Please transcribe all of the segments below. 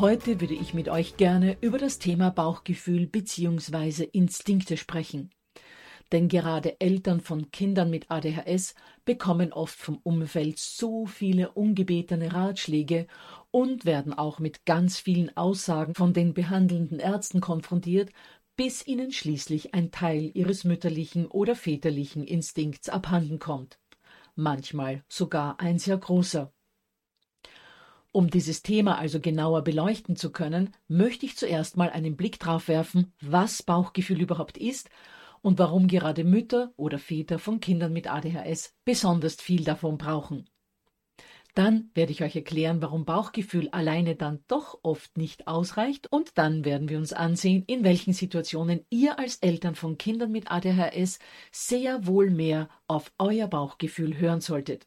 Heute würde ich mit euch gerne über das Thema Bauchgefühl bzw. Instinkte sprechen. Denn gerade Eltern von Kindern mit ADHS bekommen oft vom Umfeld so viele ungebetene Ratschläge und werden auch mit ganz vielen Aussagen von den behandelnden Ärzten konfrontiert, bis ihnen schließlich ein Teil ihres mütterlichen oder väterlichen Instinkts abhanden kommt. Manchmal sogar ein sehr großer. Um dieses Thema also genauer beleuchten zu können, möchte ich zuerst mal einen Blick drauf werfen, was Bauchgefühl überhaupt ist und warum gerade Mütter oder Väter von Kindern mit ADHS besonders viel davon brauchen. Dann werde ich euch erklären, warum Bauchgefühl alleine dann doch oft nicht ausreicht und dann werden wir uns ansehen, in welchen Situationen ihr als Eltern von Kindern mit ADHS sehr wohl mehr auf euer Bauchgefühl hören solltet.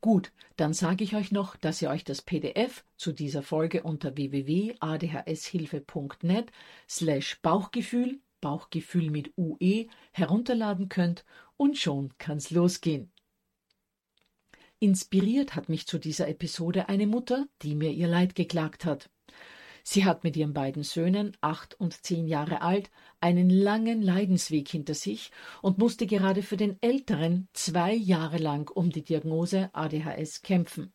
Gut, dann sage ich euch noch, dass ihr euch das PDF zu dieser Folge unter www.adhshilfe.net slash Bauchgefühl, Bauchgefühl mit UE, herunterladen könnt und schon kann's losgehen. Inspiriert hat mich zu dieser Episode eine Mutter, die mir ihr Leid geklagt hat. Sie hat mit ihren beiden Söhnen, acht und zehn Jahre alt, einen langen Leidensweg hinter sich und musste gerade für den Älteren zwei Jahre lang um die Diagnose ADHS kämpfen.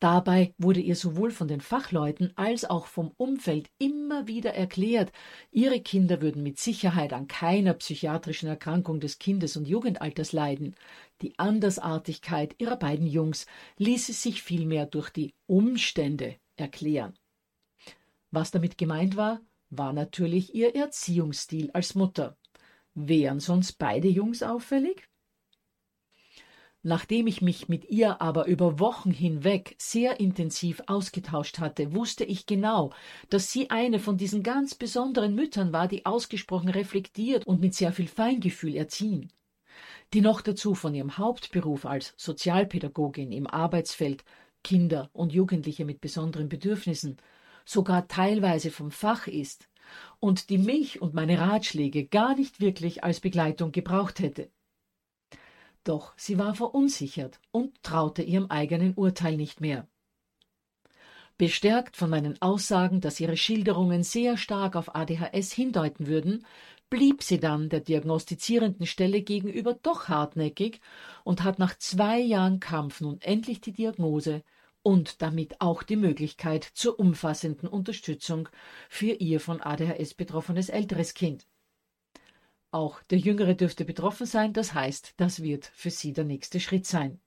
Dabei wurde ihr sowohl von den Fachleuten als auch vom Umfeld immer wieder erklärt, ihre Kinder würden mit Sicherheit an keiner psychiatrischen Erkrankung des Kindes und Jugendalters leiden. Die Andersartigkeit ihrer beiden Jungs ließe sich vielmehr durch die Umstände erklären. Was damit gemeint war, war natürlich ihr Erziehungsstil als Mutter. Wären sonst beide Jungs auffällig? Nachdem ich mich mit ihr aber über Wochen hinweg sehr intensiv ausgetauscht hatte, wusste ich genau, dass sie eine von diesen ganz besonderen Müttern war, die ausgesprochen reflektiert und mit sehr viel Feingefühl erziehen, die noch dazu von ihrem Hauptberuf als Sozialpädagogin im Arbeitsfeld Kinder und Jugendliche mit besonderen Bedürfnissen sogar teilweise vom Fach ist und die mich und meine Ratschläge gar nicht wirklich als Begleitung gebraucht hätte. Doch sie war verunsichert und traute ihrem eigenen Urteil nicht mehr. Bestärkt von meinen Aussagen, dass ihre Schilderungen sehr stark auf ADHS hindeuten würden, blieb sie dann der diagnostizierenden Stelle gegenüber doch hartnäckig und hat nach zwei Jahren Kampf nun endlich die Diagnose und damit auch die Möglichkeit zur umfassenden Unterstützung für ihr von ADHS betroffenes älteres Kind. Auch der Jüngere dürfte betroffen sein, das heißt, das wird für sie der nächste Schritt sein.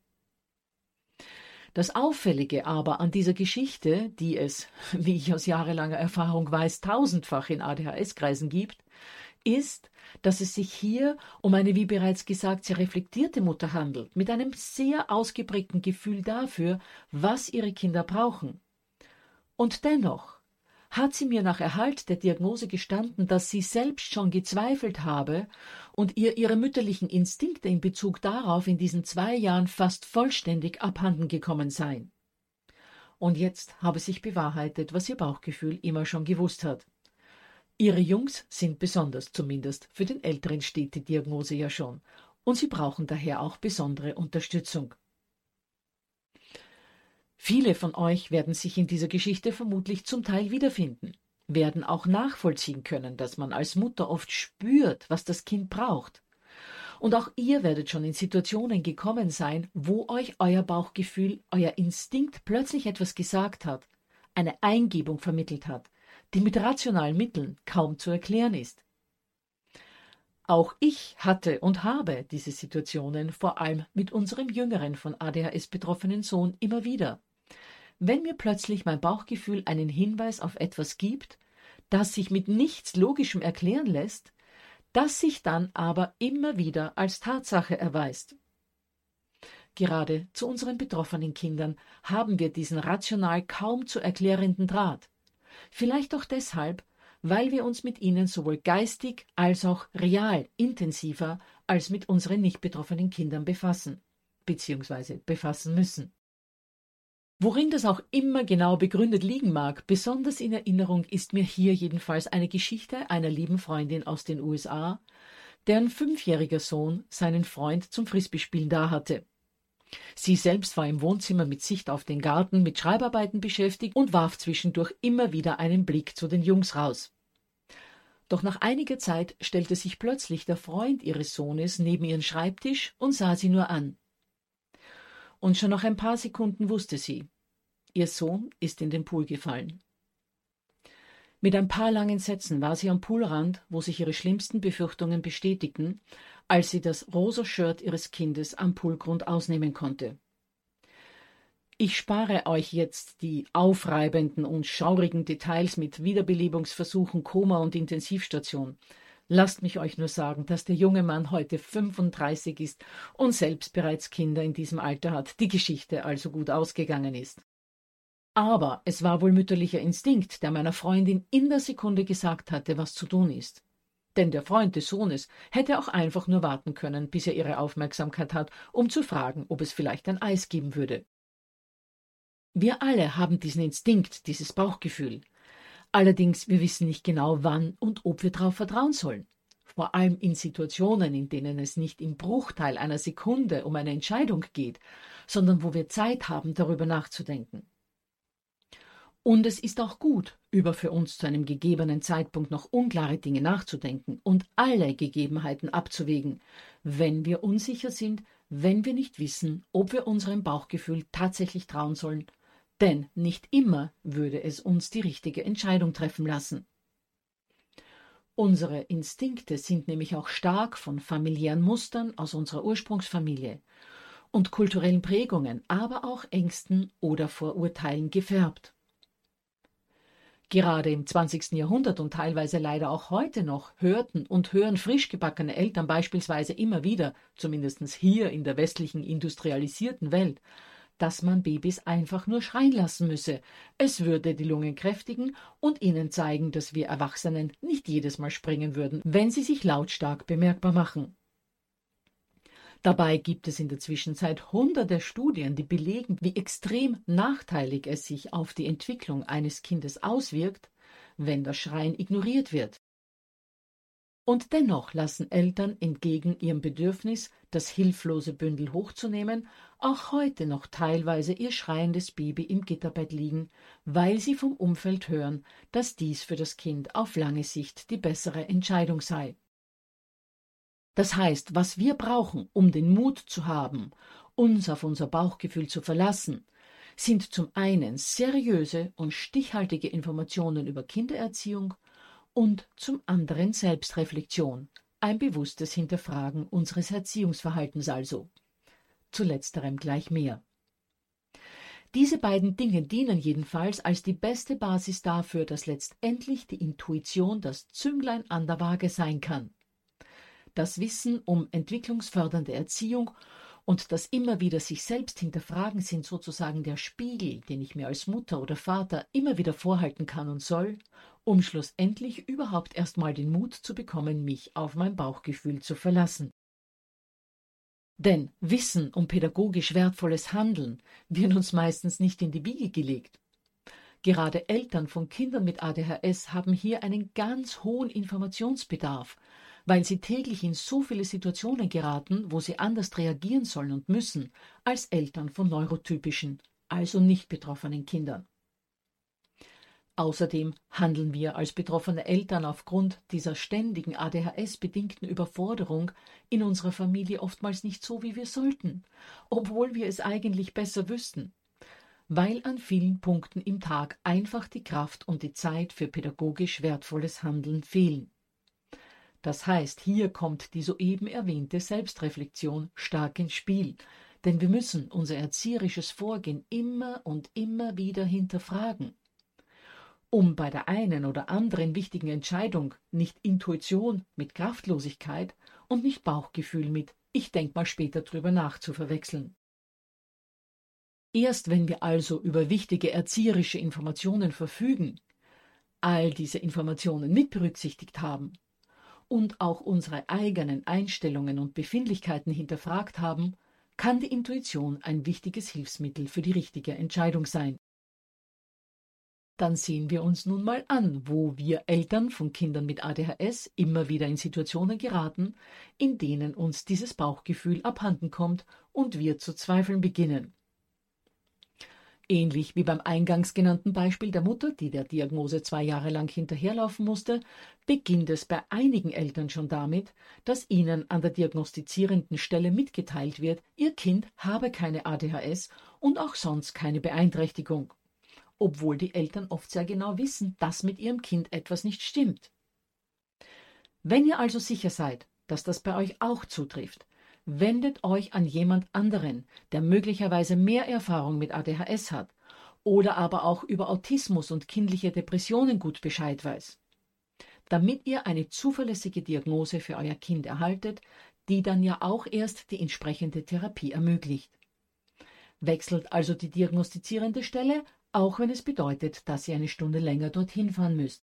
Das Auffällige aber an dieser Geschichte, die es, wie ich aus jahrelanger Erfahrung weiß, tausendfach in ADHS-Kreisen gibt, ist, dass es sich hier um eine, wie bereits gesagt, sehr reflektierte Mutter handelt, mit einem sehr ausgeprägten Gefühl dafür, was ihre Kinder brauchen. Und dennoch hat sie mir nach Erhalt der Diagnose gestanden, dass sie selbst schon gezweifelt habe und ihr ihre mütterlichen Instinkte in Bezug darauf in diesen zwei Jahren fast vollständig abhanden gekommen seien. Und jetzt habe sich bewahrheitet, was ihr Bauchgefühl immer schon gewusst hat. Ihre Jungs sind besonders, zumindest für den Älteren steht die Diagnose ja schon, und sie brauchen daher auch besondere Unterstützung. Viele von euch werden sich in dieser Geschichte vermutlich zum Teil wiederfinden, werden auch nachvollziehen können, dass man als Mutter oft spürt, was das Kind braucht. Und auch ihr werdet schon in Situationen gekommen sein, wo euch euer Bauchgefühl, euer Instinkt plötzlich etwas gesagt hat, eine Eingebung vermittelt hat, die mit rationalen Mitteln kaum zu erklären ist. Auch ich hatte und habe diese Situationen vor allem mit unserem jüngeren von ADHS betroffenen Sohn immer wieder. Wenn mir plötzlich mein Bauchgefühl einen Hinweis auf etwas gibt, das sich mit nichts Logischem erklären lässt, das sich dann aber immer wieder als Tatsache erweist. Gerade zu unseren betroffenen Kindern haben wir diesen rational kaum zu erklärenden Draht. Vielleicht auch deshalb, weil wir uns mit ihnen sowohl geistig als auch real intensiver als mit unseren nicht betroffenen Kindern befassen bzw. befassen müssen. Worin das auch immer genau begründet liegen mag, besonders in Erinnerung ist mir hier jedenfalls eine Geschichte einer lieben Freundin aus den USA, deren fünfjähriger Sohn seinen Freund zum Frisbeespielen da hatte. Sie selbst war im Wohnzimmer mit Sicht auf den Garten mit Schreibarbeiten beschäftigt und warf zwischendurch immer wieder einen Blick zu den Jungs raus. Doch nach einiger Zeit stellte sich plötzlich der Freund ihres Sohnes neben ihren Schreibtisch und sah sie nur an. Und schon nach ein paar Sekunden wusste sie, ihr Sohn ist in den Pool gefallen. Mit ein paar langen Sätzen war sie am Poolrand, wo sich ihre schlimmsten Befürchtungen bestätigten, als sie das rosa Shirt ihres Kindes am Poolgrund ausnehmen konnte. Ich spare euch jetzt die aufreibenden und schaurigen Details mit Wiederbelebungsversuchen, Koma und Intensivstation. Lasst mich euch nur sagen, dass der junge Mann heute 35 ist und selbst bereits Kinder in diesem Alter hat, die Geschichte also gut ausgegangen ist. Aber es war wohl mütterlicher Instinkt, der meiner Freundin in der Sekunde gesagt hatte, was zu tun ist. Denn der Freund des Sohnes hätte auch einfach nur warten können, bis er ihre Aufmerksamkeit hat, um zu fragen, ob es vielleicht ein Eis geben würde. Wir alle haben diesen Instinkt, dieses Bauchgefühl. Allerdings, wir wissen nicht genau, wann und ob wir darauf vertrauen sollen. Vor allem in Situationen, in denen es nicht im Bruchteil einer Sekunde um eine Entscheidung geht, sondern wo wir Zeit haben, darüber nachzudenken. Und es ist auch gut, über für uns zu einem gegebenen Zeitpunkt noch unklare Dinge nachzudenken und alle Gegebenheiten abzuwägen, wenn wir unsicher sind, wenn wir nicht wissen, ob wir unserem Bauchgefühl tatsächlich trauen sollen, denn nicht immer würde es uns die richtige Entscheidung treffen lassen. Unsere Instinkte sind nämlich auch stark von familiären Mustern aus unserer Ursprungsfamilie und kulturellen Prägungen, aber auch Ängsten oder Vorurteilen gefärbt. Gerade im 20. Jahrhundert und teilweise leider auch heute noch hörten und hören frisch gebackene Eltern beispielsweise immer wieder, zumindest hier in der westlichen industrialisierten Welt, dass man Babys einfach nur schreien lassen müsse. Es würde die Lungen kräftigen und ihnen zeigen, dass wir Erwachsenen nicht jedes Mal springen würden, wenn sie sich lautstark bemerkbar machen. Dabei gibt es in der Zwischenzeit hunderte Studien, die belegen, wie extrem nachteilig es sich auf die Entwicklung eines Kindes auswirkt, wenn das Schreien ignoriert wird. Und dennoch lassen Eltern entgegen ihrem Bedürfnis, das hilflose Bündel hochzunehmen, auch heute noch teilweise ihr schreiendes Baby im Gitterbett liegen, weil sie vom Umfeld hören, dass dies für das Kind auf lange Sicht die bessere Entscheidung sei. Das heißt, was wir brauchen, um den Mut zu haben, uns auf unser Bauchgefühl zu verlassen, sind zum einen seriöse und stichhaltige Informationen über Kindererziehung und zum anderen Selbstreflexion, ein bewusstes Hinterfragen unseres Erziehungsverhaltens also. Zu letzterem gleich mehr. Diese beiden Dinge dienen jedenfalls als die beste Basis dafür, dass letztendlich die Intuition das Zünglein an der Waage sein kann. Das Wissen um entwicklungsfördernde Erziehung und das immer wieder sich selbst hinterfragen sind sozusagen der Spiegel, den ich mir als Mutter oder Vater immer wieder vorhalten kann und soll, um schlussendlich überhaupt erstmal den Mut zu bekommen, mich auf mein Bauchgefühl zu verlassen. Denn Wissen um pädagogisch wertvolles Handeln wird uns meistens nicht in die Wiege gelegt. Gerade Eltern von Kindern mit ADHS haben hier einen ganz hohen Informationsbedarf, weil sie täglich in so viele Situationen geraten, wo sie anders reagieren sollen und müssen als Eltern von neurotypischen, also nicht betroffenen Kindern. Außerdem handeln wir als betroffene Eltern aufgrund dieser ständigen ADHS-bedingten Überforderung in unserer Familie oftmals nicht so, wie wir sollten, obwohl wir es eigentlich besser wüssten, weil an vielen Punkten im Tag einfach die Kraft und die Zeit für pädagogisch wertvolles Handeln fehlen. Das heißt, hier kommt die soeben erwähnte Selbstreflexion stark ins Spiel, denn wir müssen unser erzieherisches Vorgehen immer und immer wieder hinterfragen um bei der einen oder anderen wichtigen Entscheidung nicht Intuition mit Kraftlosigkeit und nicht Bauchgefühl mit ich denk mal später drüber nach zu verwechseln. Erst wenn wir also über wichtige erzieherische Informationen verfügen, all diese Informationen mit berücksichtigt haben und auch unsere eigenen Einstellungen und Befindlichkeiten hinterfragt haben, kann die Intuition ein wichtiges Hilfsmittel für die richtige Entscheidung sein. Dann sehen wir uns nun mal an, wo wir Eltern von Kindern mit ADHS immer wieder in Situationen geraten, in denen uns dieses Bauchgefühl abhanden kommt und wir zu zweifeln beginnen. Ähnlich wie beim eingangs genannten Beispiel der Mutter, die der Diagnose zwei Jahre lang hinterherlaufen musste, beginnt es bei einigen Eltern schon damit, dass ihnen an der diagnostizierenden Stelle mitgeteilt wird, ihr Kind habe keine ADHS und auch sonst keine Beeinträchtigung obwohl die Eltern oft sehr genau wissen, dass mit ihrem Kind etwas nicht stimmt. Wenn ihr also sicher seid, dass das bei euch auch zutrifft, wendet euch an jemand anderen, der möglicherweise mehr Erfahrung mit ADHS hat oder aber auch über Autismus und kindliche Depressionen gut Bescheid weiß, damit ihr eine zuverlässige Diagnose für euer Kind erhaltet, die dann ja auch erst die entsprechende Therapie ermöglicht. Wechselt also die diagnostizierende Stelle auch wenn es bedeutet, dass ihr eine Stunde länger dorthin fahren müsst.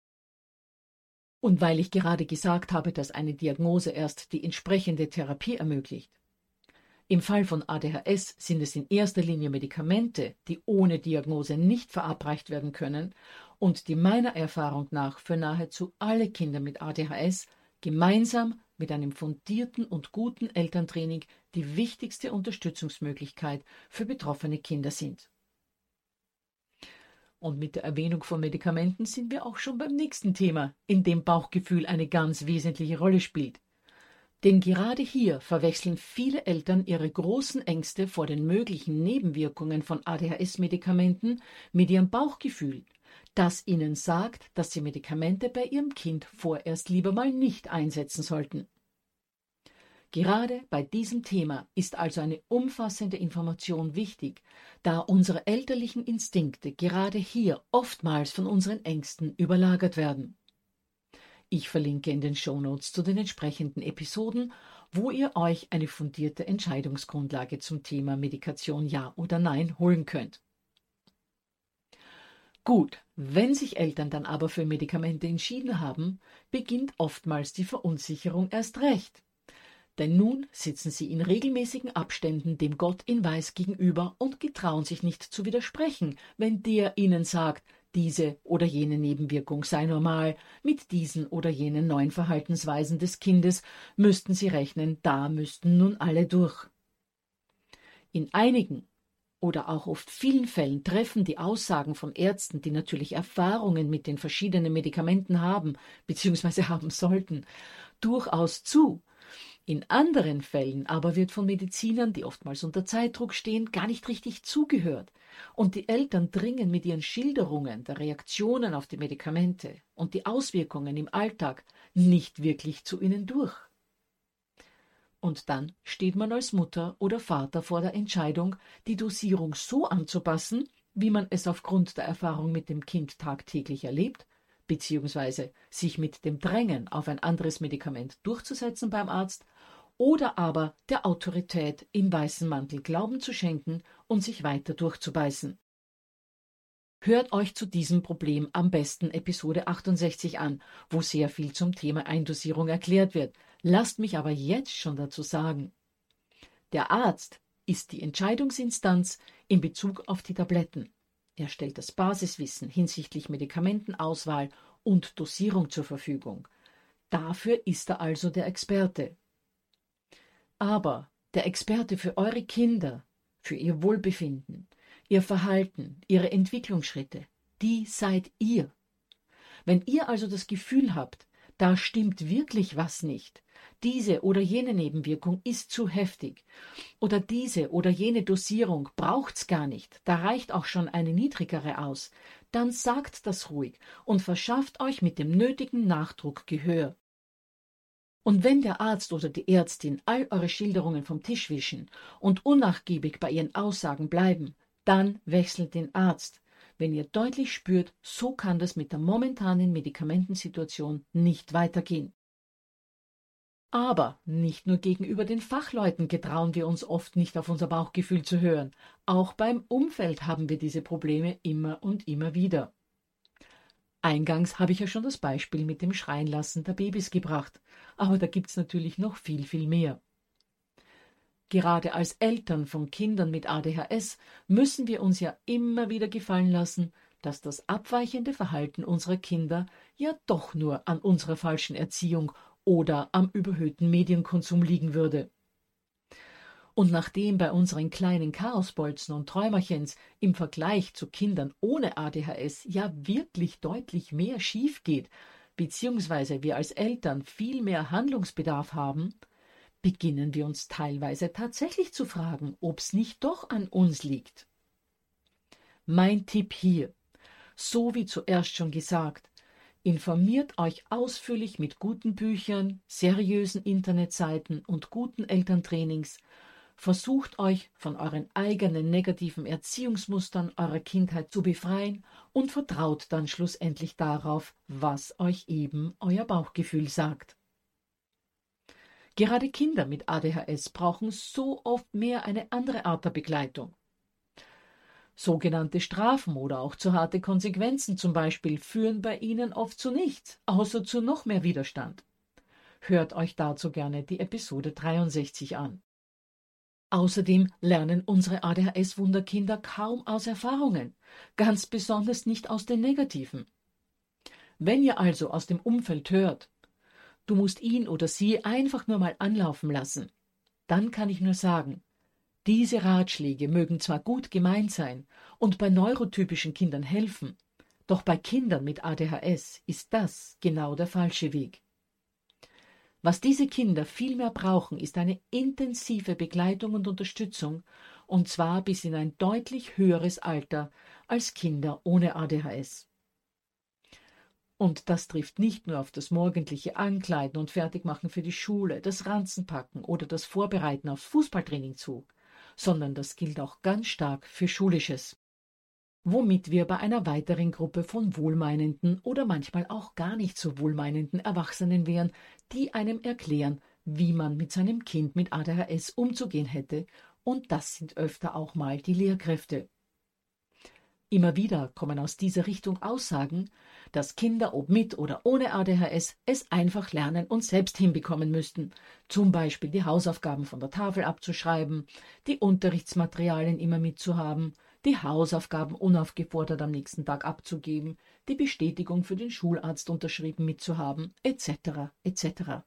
Und weil ich gerade gesagt habe, dass eine Diagnose erst die entsprechende Therapie ermöglicht. Im Fall von ADHS sind es in erster Linie Medikamente, die ohne Diagnose nicht verabreicht werden können und die meiner Erfahrung nach für nahezu alle Kinder mit ADHS gemeinsam mit einem fundierten und guten Elterntraining die wichtigste Unterstützungsmöglichkeit für betroffene Kinder sind. Und mit der Erwähnung von Medikamenten sind wir auch schon beim nächsten Thema, in dem Bauchgefühl eine ganz wesentliche Rolle spielt. Denn gerade hier verwechseln viele Eltern ihre großen Ängste vor den möglichen Nebenwirkungen von ADHS-Medikamenten mit ihrem Bauchgefühl, das ihnen sagt, dass sie Medikamente bei ihrem Kind vorerst lieber mal nicht einsetzen sollten. Gerade bei diesem Thema ist also eine umfassende Information wichtig, da unsere elterlichen Instinkte gerade hier oftmals von unseren Ängsten überlagert werden. Ich verlinke in den Shownotes zu den entsprechenden Episoden, wo ihr euch eine fundierte Entscheidungsgrundlage zum Thema Medikation Ja oder Nein holen könnt. Gut, wenn sich Eltern dann aber für Medikamente entschieden haben, beginnt oftmals die Verunsicherung erst recht. Denn nun sitzen sie in regelmäßigen Abständen dem Gott in Weiß gegenüber und getrauen sich nicht zu widersprechen, wenn der ihnen sagt, diese oder jene Nebenwirkung sei normal, mit diesen oder jenen neuen Verhaltensweisen des Kindes müssten sie rechnen, da müssten nun alle durch. In einigen oder auch oft vielen Fällen treffen die Aussagen von Ärzten, die natürlich Erfahrungen mit den verschiedenen Medikamenten haben bzw. haben sollten, durchaus zu, in anderen Fällen aber wird von Medizinern, die oftmals unter Zeitdruck stehen, gar nicht richtig zugehört. Und die Eltern dringen mit ihren Schilderungen der Reaktionen auf die Medikamente und die Auswirkungen im Alltag nicht wirklich zu ihnen durch. Und dann steht man als Mutter oder Vater vor der Entscheidung, die Dosierung so anzupassen, wie man es aufgrund der Erfahrung mit dem Kind tagtäglich erlebt, beziehungsweise sich mit dem Drängen auf ein anderes Medikament durchzusetzen beim Arzt, oder aber der Autorität im weißen Mantel Glauben zu schenken und sich weiter durchzubeißen. Hört euch zu diesem Problem am besten Episode 68 an, wo sehr viel zum Thema Eindosierung erklärt wird. Lasst mich aber jetzt schon dazu sagen. Der Arzt ist die Entscheidungsinstanz in Bezug auf die Tabletten. Er stellt das Basiswissen hinsichtlich Medikamentenauswahl und Dosierung zur Verfügung. Dafür ist er also der Experte. Aber der Experte für eure Kinder, für ihr Wohlbefinden, ihr Verhalten, ihre Entwicklungsschritte, die seid ihr. Wenn ihr also das Gefühl habt, da stimmt wirklich was nicht, diese oder jene Nebenwirkung ist zu heftig oder diese oder jene Dosierung braucht's gar nicht, da reicht auch schon eine niedrigere aus, dann sagt das ruhig und verschafft euch mit dem nötigen Nachdruck Gehör. Und wenn der Arzt oder die Ärztin all eure Schilderungen vom Tisch wischen und unnachgiebig bei ihren Aussagen bleiben, dann wechselt den Arzt, wenn ihr deutlich spürt, so kann das mit der momentanen Medikamentensituation nicht weitergehen. Aber nicht nur gegenüber den Fachleuten getrauen wir uns oft nicht auf unser Bauchgefühl zu hören. Auch beim Umfeld haben wir diese Probleme immer und immer wieder. Eingangs habe ich ja schon das Beispiel mit dem Schreienlassen der Babys gebracht, aber da gibt's natürlich noch viel, viel mehr. Gerade als Eltern von Kindern mit ADHS müssen wir uns ja immer wieder gefallen lassen, dass das abweichende Verhalten unserer Kinder ja doch nur an unserer falschen Erziehung oder am überhöhten Medienkonsum liegen würde. Und nachdem bei unseren kleinen Chaosbolzen und Träumerchens im Vergleich zu Kindern ohne ADHS ja wirklich deutlich mehr schief geht, beziehungsweise wir als Eltern viel mehr Handlungsbedarf haben, beginnen wir uns teilweise tatsächlich zu fragen, ob's nicht doch an uns liegt. Mein Tipp hier, so wie zuerst schon gesagt, Informiert euch ausführlich mit guten Büchern, seriösen Internetseiten und guten Elterntrainings. Versucht euch von euren eigenen negativen Erziehungsmustern eurer Kindheit zu befreien und vertraut dann schlussendlich darauf, was euch eben euer Bauchgefühl sagt. Gerade Kinder mit ADHS brauchen so oft mehr eine andere Art der Begleitung. Sogenannte Strafen oder auch zu harte Konsequenzen zum Beispiel führen bei ihnen oft zu nichts, außer zu noch mehr Widerstand. Hört euch dazu gerne die Episode 63 an. Außerdem lernen unsere ADHS-Wunderkinder kaum aus Erfahrungen, ganz besonders nicht aus den negativen. Wenn ihr also aus dem Umfeld hört, du musst ihn oder sie einfach nur mal anlaufen lassen, dann kann ich nur sagen, diese Ratschläge mögen zwar gut gemeint sein und bei neurotypischen Kindern helfen, doch bei Kindern mit ADHS ist das genau der falsche Weg. Was diese Kinder vielmehr brauchen, ist eine intensive Begleitung und Unterstützung, und zwar bis in ein deutlich höheres Alter als Kinder ohne ADHS. Und das trifft nicht nur auf das morgendliche Ankleiden und Fertigmachen für die Schule, das Ranzenpacken oder das Vorbereiten aufs Fußballtraining zu sondern das gilt auch ganz stark für Schulisches. Womit wir bei einer weiteren Gruppe von wohlmeinenden oder manchmal auch gar nicht so wohlmeinenden Erwachsenen wären, die einem erklären, wie man mit seinem Kind mit ADHS umzugehen hätte, und das sind öfter auch mal die Lehrkräfte. Immer wieder kommen aus dieser Richtung Aussagen, dass Kinder, ob mit oder ohne ADHS, es einfach lernen und selbst hinbekommen müssten. Zum Beispiel die Hausaufgaben von der Tafel abzuschreiben, die Unterrichtsmaterialien immer mitzuhaben, die Hausaufgaben unaufgefordert am nächsten Tag abzugeben, die Bestätigung für den Schularzt unterschrieben mitzuhaben, etc. etc.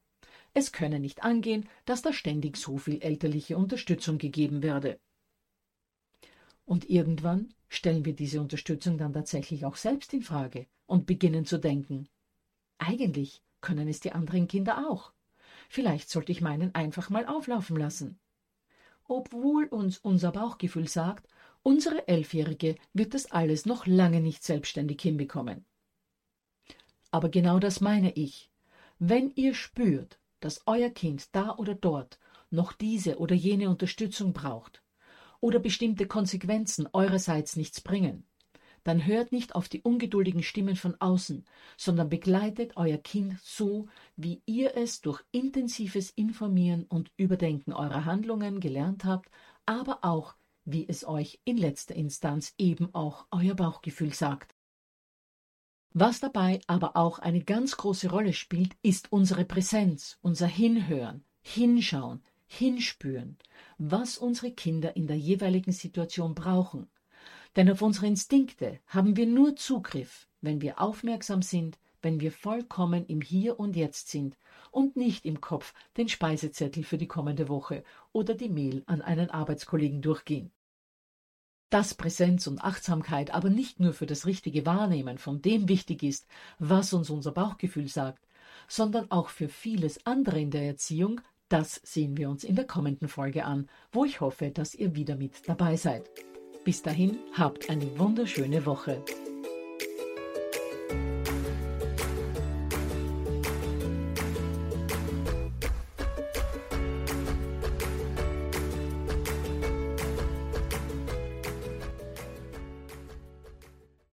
Es könne nicht angehen, dass da ständig so viel elterliche Unterstützung gegeben werde. Und irgendwann stellen wir diese Unterstützung dann tatsächlich auch selbst in Frage und beginnen zu denken, eigentlich können es die anderen Kinder auch. Vielleicht sollte ich meinen einfach mal auflaufen lassen. Obwohl uns unser Bauchgefühl sagt, unsere Elfjährige wird das alles noch lange nicht selbstständig hinbekommen. Aber genau das meine ich. Wenn ihr spürt, dass euer Kind da oder dort noch diese oder jene Unterstützung braucht, oder bestimmte Konsequenzen eurerseits nichts bringen, dann hört nicht auf die ungeduldigen Stimmen von außen, sondern begleitet euer Kind so, wie ihr es durch intensives Informieren und Überdenken eurer Handlungen gelernt habt, aber auch, wie es euch in letzter Instanz eben auch euer Bauchgefühl sagt. Was dabei aber auch eine ganz große Rolle spielt, ist unsere Präsenz, unser Hinhören, Hinschauen, Hinspüren, was unsere Kinder in der jeweiligen Situation brauchen. Denn auf unsere Instinkte haben wir nur Zugriff, wenn wir aufmerksam sind, wenn wir vollkommen im Hier und Jetzt sind und nicht im Kopf den Speisezettel für die kommende Woche oder die Mail an einen Arbeitskollegen durchgehen. Dass Präsenz und Achtsamkeit aber nicht nur für das richtige Wahrnehmen von dem wichtig ist, was uns unser Bauchgefühl sagt, sondern auch für vieles andere in der Erziehung, das sehen wir uns in der kommenden Folge an, wo ich hoffe, dass ihr wieder mit dabei seid. Bis dahin, habt eine wunderschöne Woche.